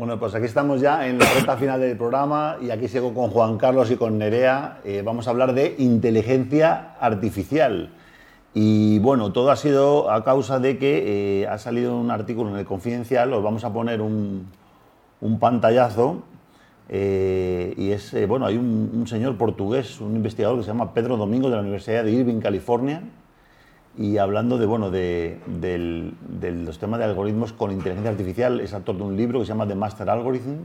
Bueno, pues aquí estamos ya en la recta final del programa y aquí sigo con Juan Carlos y con Nerea. Eh, vamos a hablar de inteligencia artificial. Y bueno, todo ha sido a causa de que eh, ha salido un artículo en el Confidencial, os vamos a poner un, pantallazo. Eh, y es, bueno, hay un, un, señor portugués, un investigador que se llama Pedro Domingo de la Universidad de Irving, California, y hablando de, bueno, de, los temas de algoritmos con inteligencia artificial, es autor de un libro que se llama The Master Algorithm.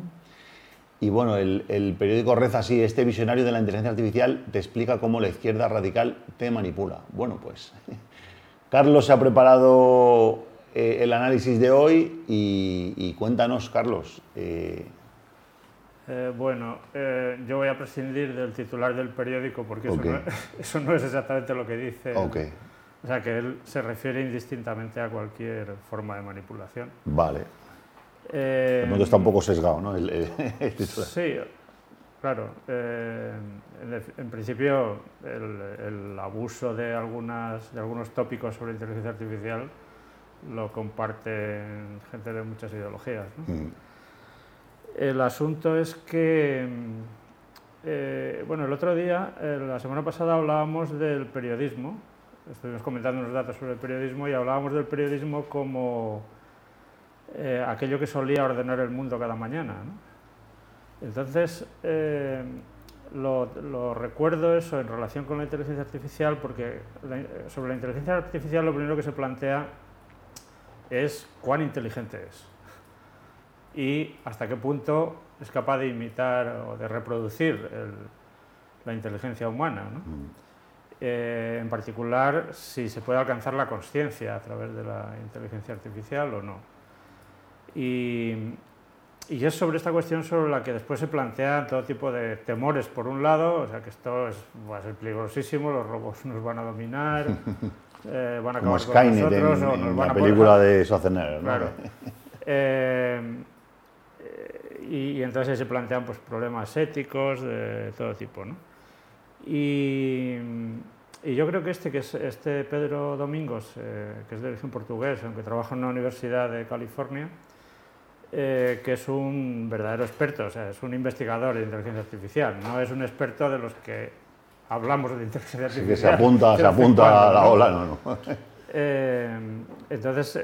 Y bueno, el, periódico reza así, este visionario de la inteligencia artificial te explica cómo la izquierda radical te manipula. Bueno, pues Carlos se ha preparado eh, el análisis de hoy y, cuéntanos, Carlos. Eh, eh, bueno, yo voy a prescindir del titular del periódico porque eso, no, es exactamente lo que dice. O sea, que él se refiere indistintamente a cualquier forma de manipulación. Vale. Eh, el mundo está un poco sesgado, ¿no? sí, claro. Eh, en, principio, el, abuso de, algunas, de algunos tópicos sobre inteligencia artificial lo comparten gente de muchas ideologías. ¿no? Mm. El asunto es que, eh, bueno, el otro día, la semana pasada hablábamos del periodismo estuvimos comentando unos datos sobre el periodismo y hablábamos del periodismo como eh, aquello que solía ordenar el mundo cada mañana. Entonces, eh, lo, recuerdo eso en relación con la inteligencia artificial, porque sobre la inteligencia artificial lo primero que se plantea es cuán inteligente es y hasta qué punto es capaz de imitar o de reproducir la inteligencia humana. ¿no? Mm. Eh, en particular si se puede alcanzar la conciencia a través de la inteligencia artificial o no. Y, y, es sobre esta cuestión sobre la que después se plantean todo tipo de temores, por un lado, o sea que esto es, va a ser peligrosísimo, los robots nos van a dominar, eh, van a acabar Como con nosotros, en, o nos van la película de Schwarzenegger. ¿no? Claro. Eh, y, y, entonces se plantean pues, problemas éticos de todo tipo. ¿no? Y, yo creo que este, que es este Pedro Domingos, eh, que es de origen portugués, aunque trabaja en una universidad de California, eh, que es un verdadero experto, o sea, es un investigador de inteligencia artificial, no es un experto de los que hablamos de inteligencia artificial. que se apunta, se apunta a la ola, no, no. Eh, entonces,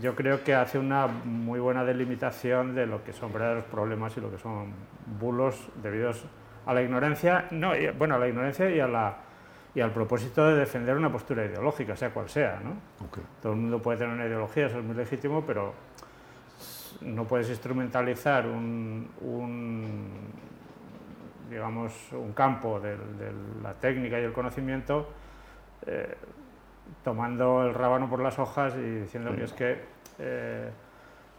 yo creo que hace una muy buena delimitación de lo que son verdaderos problemas y lo que son bulos debidos a la ignorancia, no, bueno, a la ignorancia y, a la, y al propósito de defender una postura ideológica, sea cual sea. ¿no? Todo el mundo puede tener una ideología, eso es muy legítimo, pero no puedes instrumentalizar un, digamos, un campo de, la técnica y el conocimiento eh, tomando el rábano por las hojas y diciendo que es que eh,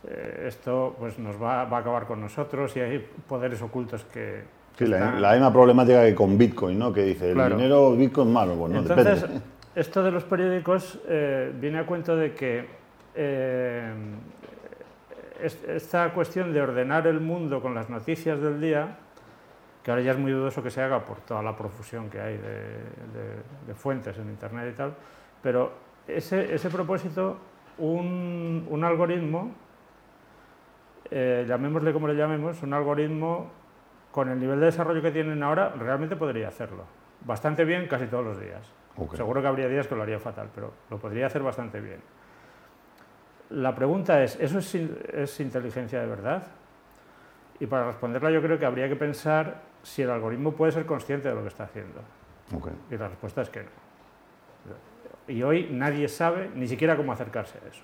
eh, esto pues, nos va, va, a acabar con nosotros y hay poderes ocultos que, Sí, la, misma problemática que con Bitcoin, ¿no? Que dice, el dinero Bitcoin es malo, pues no, Entonces, esto de los periódicos eh, viene a cuento de que eh, esta cuestión de ordenar el mundo con las noticias del día, que ahora ya es muy dudoso que se haga por toda la profusión que hay de, fuentes en Internet y tal, pero ese, ese propósito, un, un algoritmo, eh, llamémosle como le llamemos, un algoritmo con el nivel de desarrollo que tienen ahora, realmente podría hacerlo. Bastante bien casi todos los días. Seguro que habría días que lo haría fatal, pero lo podría hacer bastante bien. La pregunta es, ¿eso es, inteligencia de verdad? Y para responderla yo creo que habría que pensar si el algoritmo puede ser consciente de lo que está haciendo. Y la respuesta es que no. Y hoy nadie sabe ni siquiera cómo acercarse a eso.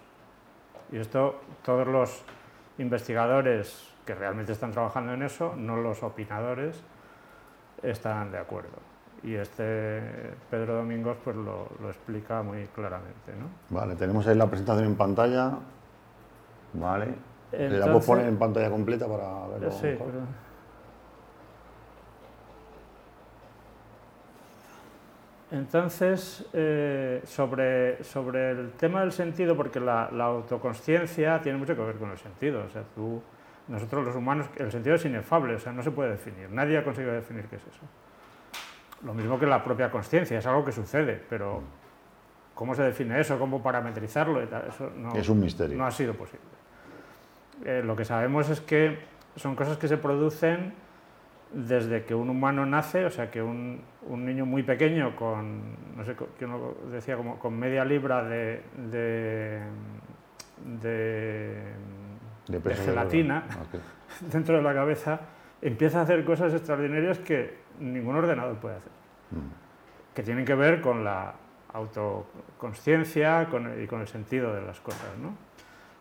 Y esto todos los investigadores que realmente están trabajando en eso, no los opinadores, están de acuerdo. Y este Pedro Domingos pues lo, explica muy claramente. ¿no? Vale, tenemos ahí la presentación en pantalla. Vale. ¿Le damos poner en pantalla completa para verlo? Sí, Entonces, eh, sobre, sobre el tema del sentido, porque la, la autoconsciencia tiene mucho que ver con el sentido. O sea, tú nosotros los humanos, el sentido es inefable, o sea, no se puede definir. Nadie ha conseguido definir qué es eso. Lo mismo que la propia conciencia, es algo que sucede, pero ¿cómo se define eso? ¿Cómo parametrizarlo? Eso no, es un misterio. No ha sido posible. eh, lo que sabemos es que son cosas que se producen desde que un humano nace, o sea, que un, un niño muy pequeño con, no sé, que uno decía como con media libra de, de, de, gelatina dentro de la cabeza, empieza a hacer cosas extraordinarias que ningún ordenador puede hacer, mm. que tienen que ver con la autoconsciencia y con el sentido de las cosas. ¿no?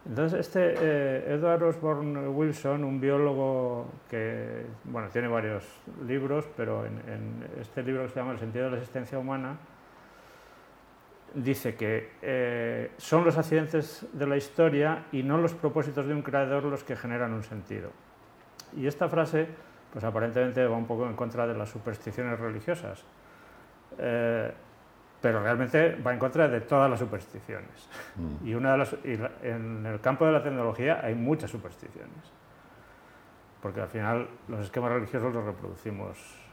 Entonces, este eh, Edward Osborne Wilson, un biólogo que bueno, tiene varios libros, pero en, este libro que se llama El sentido de la existencia humana, dice que eh, son los accidentes de la historia y no los propósitos de un creador los que generan un sentido. Y esta frase, pues aparentemente va un poco en contra de las supersticiones religiosas. Eh, pero realmente va en contra de todas las supersticiones. Mm. Y, una de las, en el campo de la tecnología hay muchas supersticiones, porque al final los esquemas religiosos los reproducimos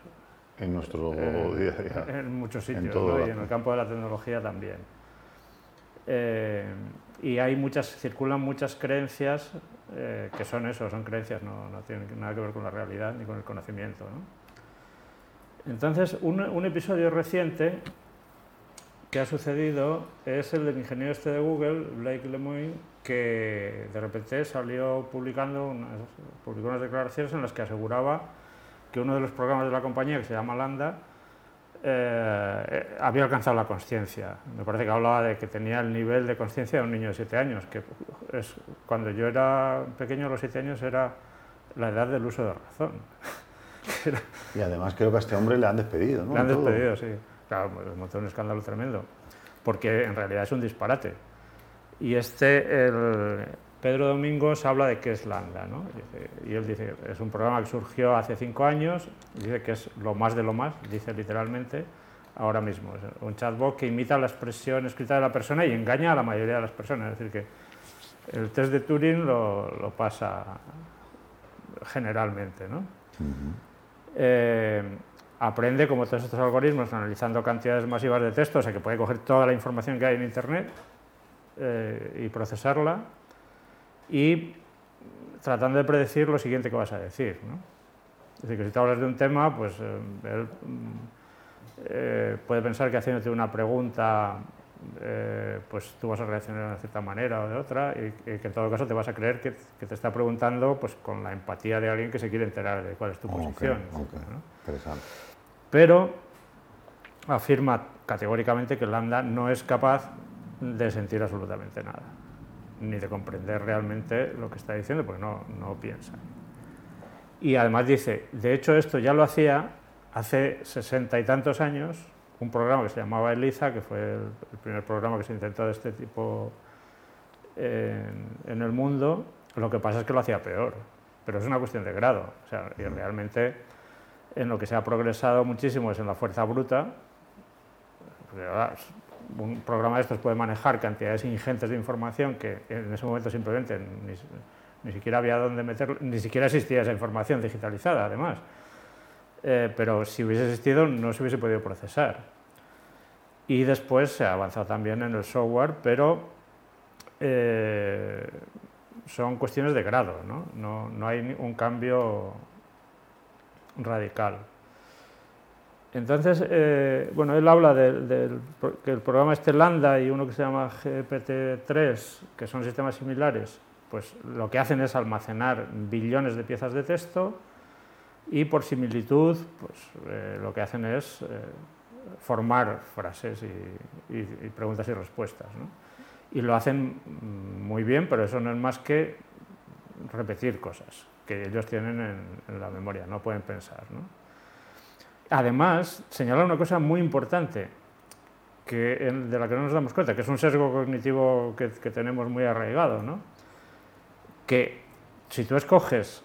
en nuestro eh, día a día. En muchos sitios, y en el campo de la tecnología también. Eh, y hay muchas, circulan muchas creencias eh, que son eso, son creencias, no, no, tienen nada que ver con la realidad ni con el conocimiento. ¿no? Entonces, un, un episodio reciente que ha sucedido es el del ingeniero este de Google, Blake Lemoine, que de repente salió publicando unas, publicó unas declaraciones en las que aseguraba que uno de los programas de la compañía, que se llama Lambda, eh, había alcanzado la conciencia. Me parece que hablaba de que tenía el nivel de conciencia de un niño de 7 años, que es, cuando yo era pequeño, a los 7 años, era la edad del uso de razón. y además creo que a este hombre le han despedido, ¿no? Le han despedido, sí. Claro, pues, montó un escándalo tremendo, porque en realidad es un disparate. Y este, el Pedro Domingos habla de qué es Lambda, ¿no? Y él dice, es un programa que surgió hace cinco años, dice que es lo más de lo más, dice literalmente, ahora mismo. Es un chatbot que imita la expresión escrita de la persona y engaña a la mayoría de las personas. Es decir, que el test de Turing lo, pasa generalmente, ¿no? aprende como todos estos algoritmos analizando cantidades masivas de texto, o sea que puede coger toda la información que hay en Internet eh, y procesarla y tratando de predecir lo siguiente que vas a decir. ¿no? Es decir, que si te hablas de un tema, pues eh, él mm, eh, puede pensar que haciéndote una pregunta pues tú vas a reaccionar de una cierta manera o de otra y, que en todo caso te vas a creer que, te está preguntando pues con la empatía de alguien que se quiere enterar de cuál es tu posición. Interesante pero afirma categóricamente que Lambda no es capaz de sentir absolutamente nada, ni de comprender realmente lo que está diciendo, porque no, no piensa. Y además dice, de hecho esto ya lo hacía hace sesenta y tantos años, un programa que se llamaba ELIZA, que fue el, primer programa que se intentó de este tipo en, en, el mundo, lo que pasa es que lo hacía peor, pero es una cuestión de grado, o sea, y realmente en lo que se ha progresado muchísimo es en la fuerza bruta. Un programa de estos puede manejar cantidades ingentes de información que en ese momento simplemente ni, siquiera había dónde meterlo, ni siquiera existía esa información digitalizada, además. Eh, pero si hubiese existido, no se hubiese podido procesar. Y después se ha avanzado también en el software, pero eh, son cuestiones de grado, ¿no? No, no hay un cambio radical. Entonces, eh, bueno, él habla del que el programa este Lambda y uno que se llama GPT-3, que son sistemas similares, pues lo que hacen es almacenar billones de piezas de texto y por similitud, pues eh, lo que hacen es eh, formar frases y, preguntas y respuestas. Y lo hacen muy bien, pero eso no es más que repetir cosas que ellos tienen en, la memoria, no pueden pensar. Además, señalar una cosa muy importante, que, de la que no nos damos cuenta, que es un sesgo cognitivo que, tenemos muy arraigado, ¿no? que si tú escoges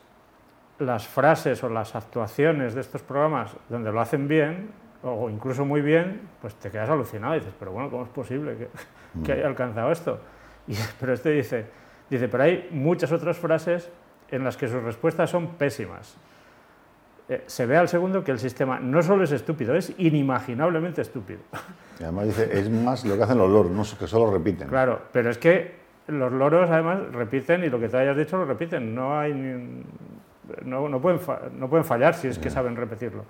las frases o las actuaciones de estos programas donde lo hacen bien, o incluso muy bien, pues te quedas alucinado y dices, pero bueno, ¿cómo es posible que, que haya alcanzado esto? Y, pero este dice, dice, pero hay muchas otras frases en las que sus respuestas son pésimas. Eh, se ve al segundo que el sistema no solo es estúpido, es inimaginablemente estúpido. Y además dice, es más lo que hacen los loros, no que solo repiten. Claro, pero es que los loros además repiten y lo que te hayas dicho lo repiten, no hay no, no, pueden, no pueden fallar si es que saben repetirlo.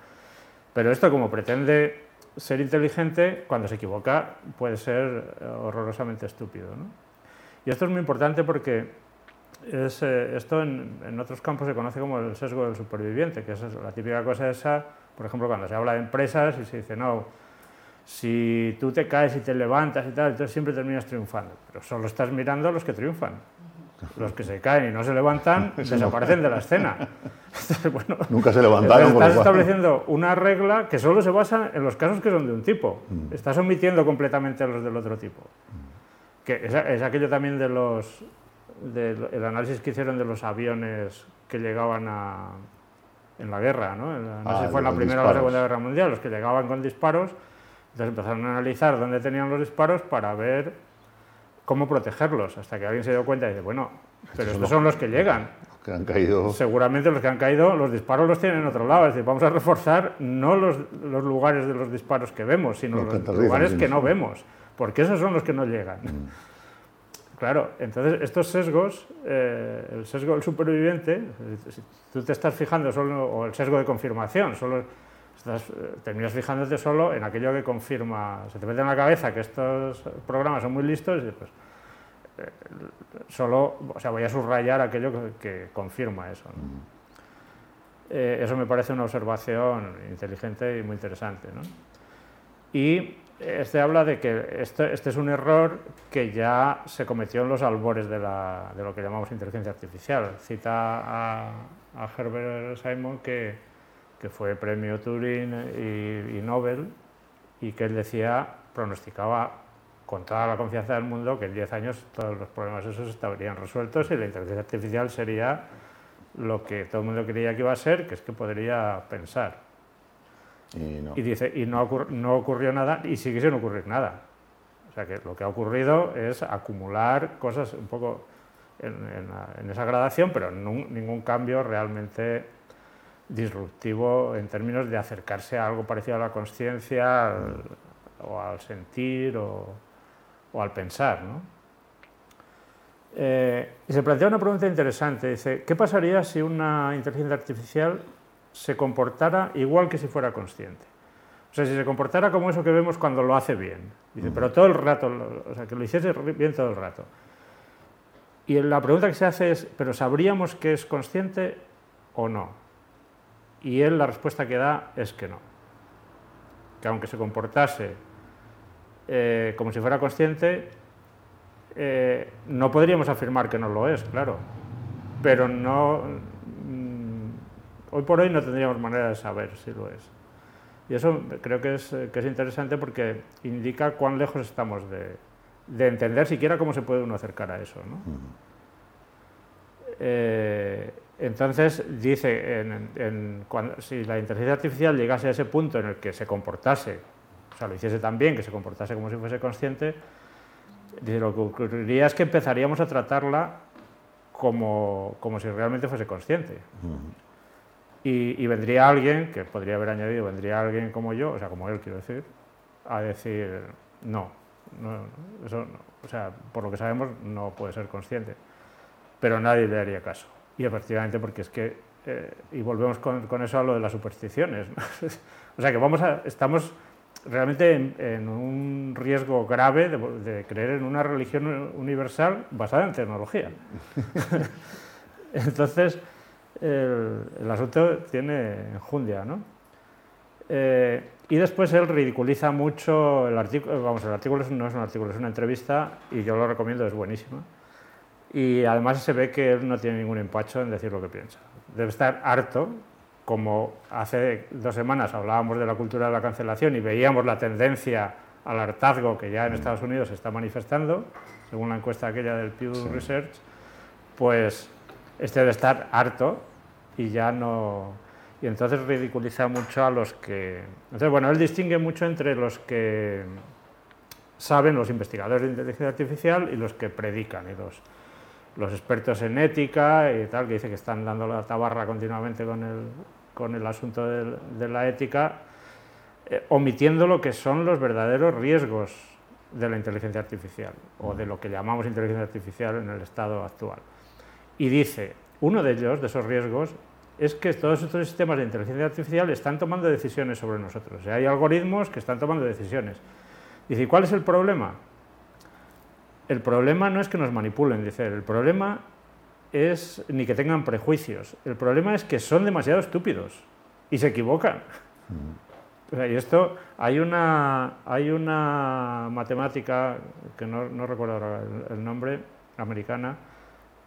Pero esto como pretende ser inteligente, cuando se equivoca puede ser horrorosamente estúpido. ¿no? Y esto es muy importante porque es, eh, esto en, en, otros campos se conoce como el sesgo del superviviente, que es la típica cosa esa, por ejemplo, cuando se habla de empresas y se dice, no, si tú te caes y te levantas y tal, entonces siempre terminas triunfando. Pero solo estás mirando a los que triunfan. Los que se caen y no se levantan desaparecen de la escena. bueno, Nunca se levantaron. Estás estableciendo una regla que solo se basa en los casos que son de un tipo. Mm. Estás omitiendo completamente a los del otro tipo. Que es, aquello también de los del análisis que hicieron de los aviones que llegaban a, en la guerra, ¿no? no sé si ah, fue en la Primera o la Segunda Guerra Mundial, los que llegaban con disparos entonces empezaron a analizar dónde tenían los disparos para ver cómo protegerlos, hasta que alguien se dio cuenta y dice, bueno, pero estos son los que llegan. que han caído. Seguramente los que han caído, los disparos los tienen en otro lado. Es decir, vamos a reforzar no los, los lugares de los disparos que vemos, sino los, lugares que no vemos, porque esos son los que no llegan. Mm. Claro, entonces estos sesgos, eh, el sesgo del superviviente, si tú te estás fijando solo, o el sesgo de confirmación, solo eh, terminas fijándote solo en aquello que confirma, se te mete en la cabeza que estos programas son muy listos y pues solo, o sea, voy a subrayar aquello que, confirma eso. Eso me parece una observación inteligente y muy interesante. Y este habla de que este, este, es un error que ya se cometió en los albores de, la, de lo que llamamos inteligencia artificial. Cita a, Herbert Simon que fue premio Turing y, Nobel, y que él decía, pronosticaba con toda la confianza del mundo que en 10 años todos los problemas esos estarían resueltos y la inteligencia artificial sería lo que todo el mundo creía que iba a ser, que es que podría pensar. Y, dice, y no, no ocurrió nada y sigue sin ocurrir nada. O sea que lo que ha ocurrido es acumular cosas un poco en, esa gradación, pero ningún cambio realmente disruptivo en términos de acercarse a algo parecido a la conciencia o al sentir o, al pensar. Eh, y se plantea una pregunta interesante. Dice, ¿qué pasaría si una inteligencia artificial se comportara igual que si fuera consciente? O sea, si se comportara como eso que vemos cuando lo hace bien. Dice, pero todo el rato, o sea, que lo hiciese bien todo el rato. Y la pregunta que se hace es, ¿pero sabríamos que es consciente o no? Y él la respuesta que da es que no. Que aunque se comportase eh, como si fuera consciente, eh, no podríamos afirmar que no lo es, claro. Pero no. Hoy por hoy no tendríamos manera de saber si lo es. Y eso creo que es, que es interesante porque indica cuán lejos estamos de, entender siquiera cómo se puede uno acercar a eso. ¿no? Entonces dice, si la inteligencia artificial llegase a ese punto en el que se comportase, o sea, lo hiciese tan bien, que se comportase como si fuese consciente, dice, lo que ocurriría es que empezaríamos a tratarla como, si realmente fuese consciente. Y, vendría alguien, que podría haber añadido, vendría alguien como yo, o sea, como él quiero decir, a decir, no, eso o sea, por lo que sabemos no puede ser consciente, pero nadie le haría caso. Y efectivamente, porque es que, eh, y volvemos con, con, eso a lo de las supersticiones, o sea que vamos estamos realmente en, un riesgo grave de, creer en una religión universal basada en tecnología. Entonces, el, el, asunto tiene enjundia, ¿no? Eh, y después él ridiculiza mucho el artículo, vamos, el artículo no es un artículo, es una entrevista y yo lo recomiendo, es buenísima y además se ve que él no tiene ningún empacho en decir lo que piensa. Debe estar harto, como hace dos semanas hablábamos de la cultura de la cancelación y veíamos la tendencia al hartazgo que ya en Estados Unidos se está manifestando, según la encuesta aquella del Pew Research, pues este debe estar harto y ya no... Y entonces ridiculiza mucho a los que... Entonces, bueno, él distingue mucho entre los que saben, los investigadores de inteligencia artificial, y los que predican, y los los expertos en ética y tal, que dice que están dando la tabarra continuamente con el, con el asunto de, la ética, eh, omitiendo lo que son los verdaderos riesgos de la inteligencia artificial o de lo que llamamos inteligencia artificial en el estado actual. Y dice, uno de ellos, de esos riesgos, es que todos estos sistemas de inteligencia artificial están tomando decisiones sobre nosotros. hay algoritmos que están tomando decisiones. Dice, ¿cuál es el problema? El problema no es que nos manipulen, dice, el problema es ni que tengan prejuicios, el problema es que son demasiado estúpidos y se equivocan. Mm. y esto, hay una, hay una matemática, que no, no recuerdo ahora el, nombre, americana,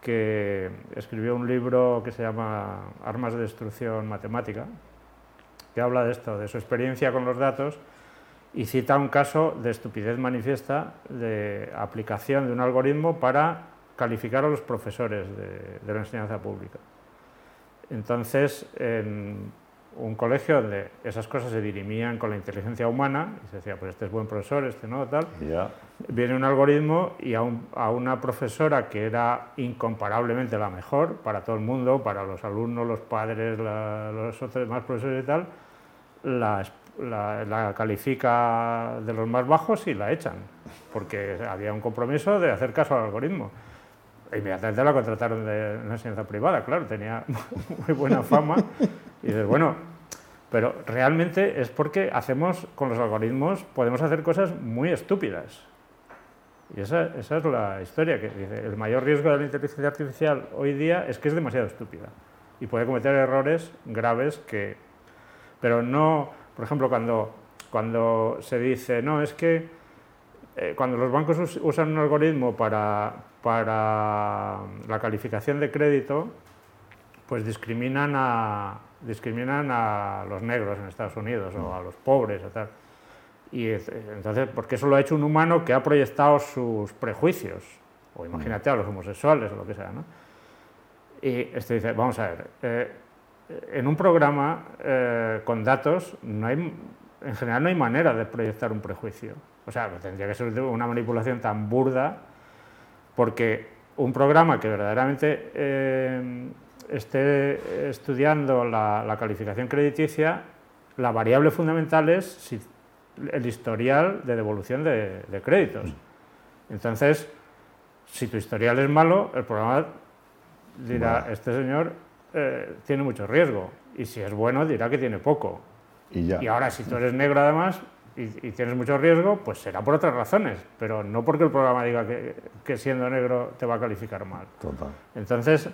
que escribió un libro que se llama Armas de Destrucción Matemática, que habla de esto, de su experiencia con los datos, y cita un caso de estupidez manifiesta de aplicación de un algoritmo para calificar a los profesores de, la enseñanza pública. Entonces, en un colegio donde esas cosas se dirimían con la inteligencia humana, y se decía, pues este es buen profesor, este no, tal, viene un algoritmo y a, una profesora que era incomparablemente la mejor para todo el mundo, para los alumnos, los padres, los otros demás profesores y tal, la, la, califica de los más bajos y la echan, porque había un compromiso de hacer caso al algoritmo. Inmediatamente la contrataron de una enseñanza privada, claro, tenía muy buena fama. Y dices, bueno, pero realmente es porque hacemos, con los algoritmos, podemos hacer cosas muy estúpidas. Y esa, esa es la historia que dice, el mayor riesgo de la inteligencia artificial hoy día es que es demasiado estúpida y puede cometer errores graves que... Pero no, por ejemplo, cuando, cuando se dice, no, es que eh, cuando los bancos usan un algoritmo para, para la calificación de crédito, pues discriminan a, discriminan a los negros en Estados Unidos o a los pobres o tal. Y entonces, porque eso lo ha hecho un humano que ha proyectado sus prejuicios, o imagínate a los homosexuales o lo que sea, ¿no? Y este dice, vamos a ver, eh, en un programa eh, con datos, no hay, en general no hay manera de proyectar un prejuicio. O sea, tendría que ser una manipulación tan burda, porque un programa que verdaderamente eh, esté estudiando la, calificación crediticia, la variable fundamental es el historial de devolución de, de créditos. Entonces, si tu historial es malo, el programa dirá, este señor eh, tiene mucho riesgo. Y si es bueno, dirá que tiene poco. Y, ahora, si tú eres negro además y, tienes mucho riesgo, pues será por otras razones, pero no porque el programa diga que, siendo negro te va a calificar mal. Entonces,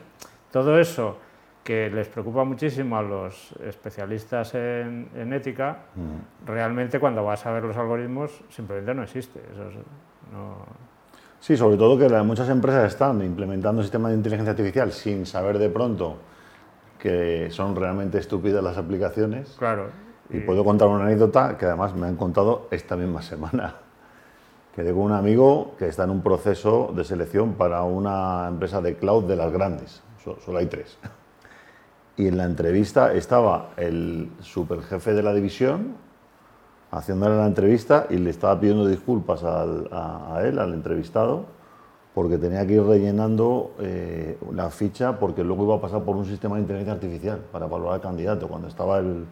todo eso que les preocupa muchísimo a los especialistas en, ética, mm. realmente cuando vas a ver los algoritmos simplemente no existe. Sí, sobre todo que muchas empresas están implementando sistemas de inteligencia artificial sin saber de pronto que son realmente estúpidas las aplicaciones. Claro. Y, puedo contar una anécdota que además me han contado esta misma semana. Quedé con un amigo que está en un proceso de selección para una empresa de cloud de las grandes. Solo hay tres. Y en la entrevista estaba el superjefe de la división haciéndole la entrevista y le estaba pidiendo disculpas a él, al entrevistado, porque tenía que ir rellenando eh, la ficha porque luego iba a pasar por un sistema de inteligencia artificial para evaluar al candidato, cuando estaba el,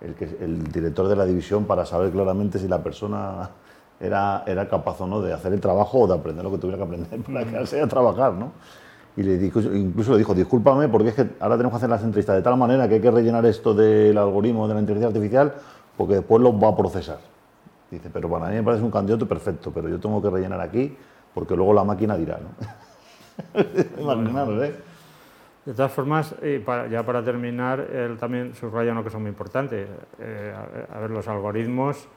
el, director de la división para saber claramente si la persona era, era capaz o no de hacer el trabajo o de aprender lo que tuviera que aprender para quedarse a trabajar. ¿no? Y le dijo, incluso le dijo, discúlpame porque es que ahora tenemos que hacer las entrevistas de tal manera que hay que rellenar esto del algoritmo de la inteligencia artificial porque después lo va a procesar. Dice, pero para mí me parece un candidato perfecto, pero yo tengo que rellenar aquí porque luego la máquina dirá, ¿no? ¿eh? De todas formas, ya para terminar, él también subraya que es muy importante. Eh, a, ver, los algoritmos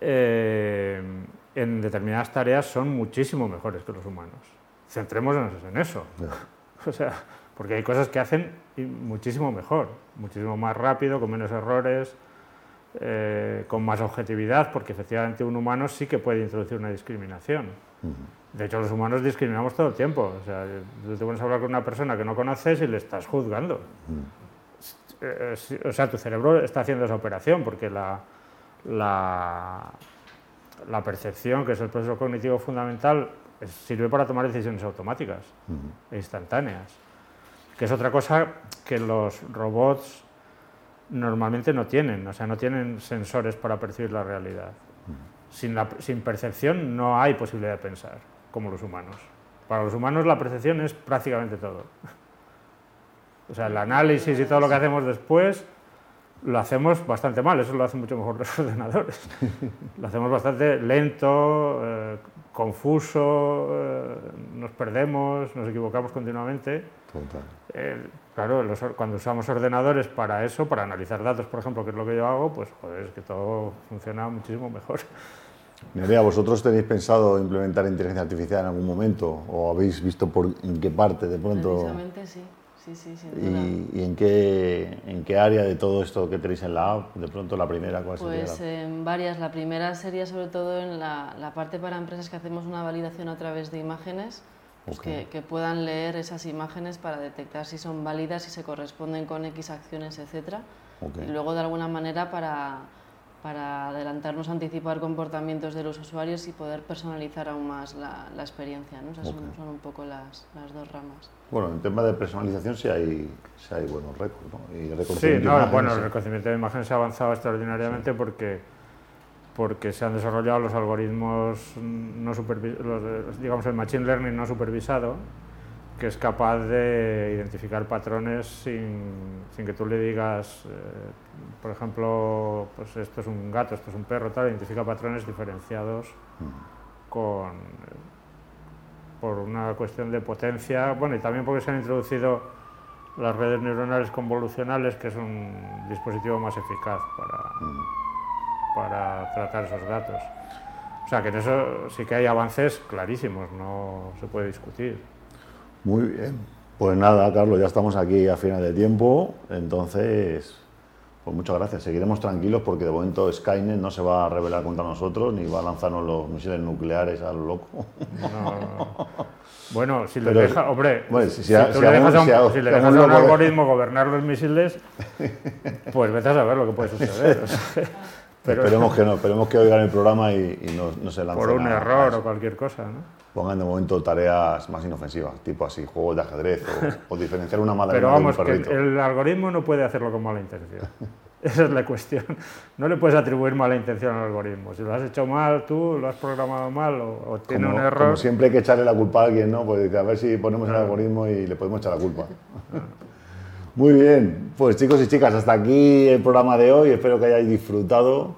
eh, en determinadas tareas son muchísimo mejores que los humanos. Centrémonos en eso. O sea, porque hay cosas que hacen muchísimo mejor, muchísimo más rápido, con menos errores, eh, con más objetividad, porque efectivamente un humano sí que puede introducir una discriminación. De hecho, los humanos discriminamos todo el tiempo. O sea, tú te pones a hablar con una persona que no conoces y le estás juzgando. Eh, o sea, tu cerebro está haciendo esa operación porque la, la, la percepción, que es el proceso cognitivo fundamental, sirve para tomar decisiones automáticas e instantáneas. Que es otra cosa que los robots normalmente no tienen, o sea, no tienen sensores para percibir la realidad. sin, la, sin percepción no hay posibilidad de pensar, como los humanos. Para los humanos la percepción es prácticamente todo. O sea, el análisis y todo lo que hacemos después lo hacemos bastante mal, eso lo hacen mucho mejor los ordenadores. lo hacemos bastante lento, eh, confuso, eh, nos perdemos, nos equivocamos continuamente. Eh, claro, cuando usamos ordenadores para eso, para analizar datos, por ejemplo, que es lo que yo hago, pues joder, es que todo funciona muchísimo mejor. Nerea, ¿vosotros tenéis pensado implementar inteligencia artificial en algún momento o habéis visto por en qué parte de pronto? Precisamente sí. Sí, sí, ¿Y, en, qué, en qué área de todo esto que tenéis en la app? De pronto la primera, ¿cuál pues sería? Pues en varias. La primera sería sobre todo en la, la, parte para empresas que hacemos una validación a través de imágenes, pues que, que, puedan leer esas imágenes para detectar si son válidas, si se corresponden con X acciones, etc. Y luego de alguna manera para para adelantarnos, anticipar comportamientos de los usuarios y poder personalizar aún más la, la experiencia. ¿no? son, un poco las, las, dos ramas. Bueno, en tema de personalización sí hay, sí hay buenos récords. ¿no? Y sí, no, bueno, el reconocimiento de imágenes ha avanzado extraordinariamente porque, porque se han desarrollado los algoritmos, no supervisados, digamos el machine learning no supervisado, que es capaz de identificar patrones sin, sin que tú le digas, eh, por ejemplo, pues esto es un gato, esto es un perro, tal, identifica patrones diferenciados con, por una cuestión de potencia, bueno, y también porque se han introducido las redes neuronales convolucionales, que es un dispositivo más eficaz para, para tratar esos datos. O sea que en eso sí que hay avances clarísimos, no se puede discutir. Muy bien. Pues nada, Carlos, ya estamos aquí a final de tiempo, entonces, pues muchas gracias. Seguiremos tranquilos porque de momento Skynet no se va a rebelar contra nosotros ni va a lanzarnos los misiles nucleares a lo loco. Bueno, si le dejas, hombre, si, le dejas a un, algoritmo gobernar los misiles, pues vete a saber lo que puede suceder. esperemos que no, esperemos que oigan el programa y, no, se lancen. Por un error o cualquier cosa, ¿no? Pongan de momento tareas más inofensivas, tipo así, juegos de ajedrez o, diferenciar una madre Pero vamos, que el, algoritmo no puede hacerlo con mala intención. Esa es la cuestión. No le puedes atribuir mala intención al algoritmo. Si lo has hecho mal tú, lo has programado mal o, tiene un error. Como siempre hay que echarle la culpa a alguien, ¿no? Pues a ver si ponemos el algoritmo y le podemos echar la culpa. Muy bien, pues chicos y chicas, hasta aquí el programa de hoy. Espero que hayáis disfrutado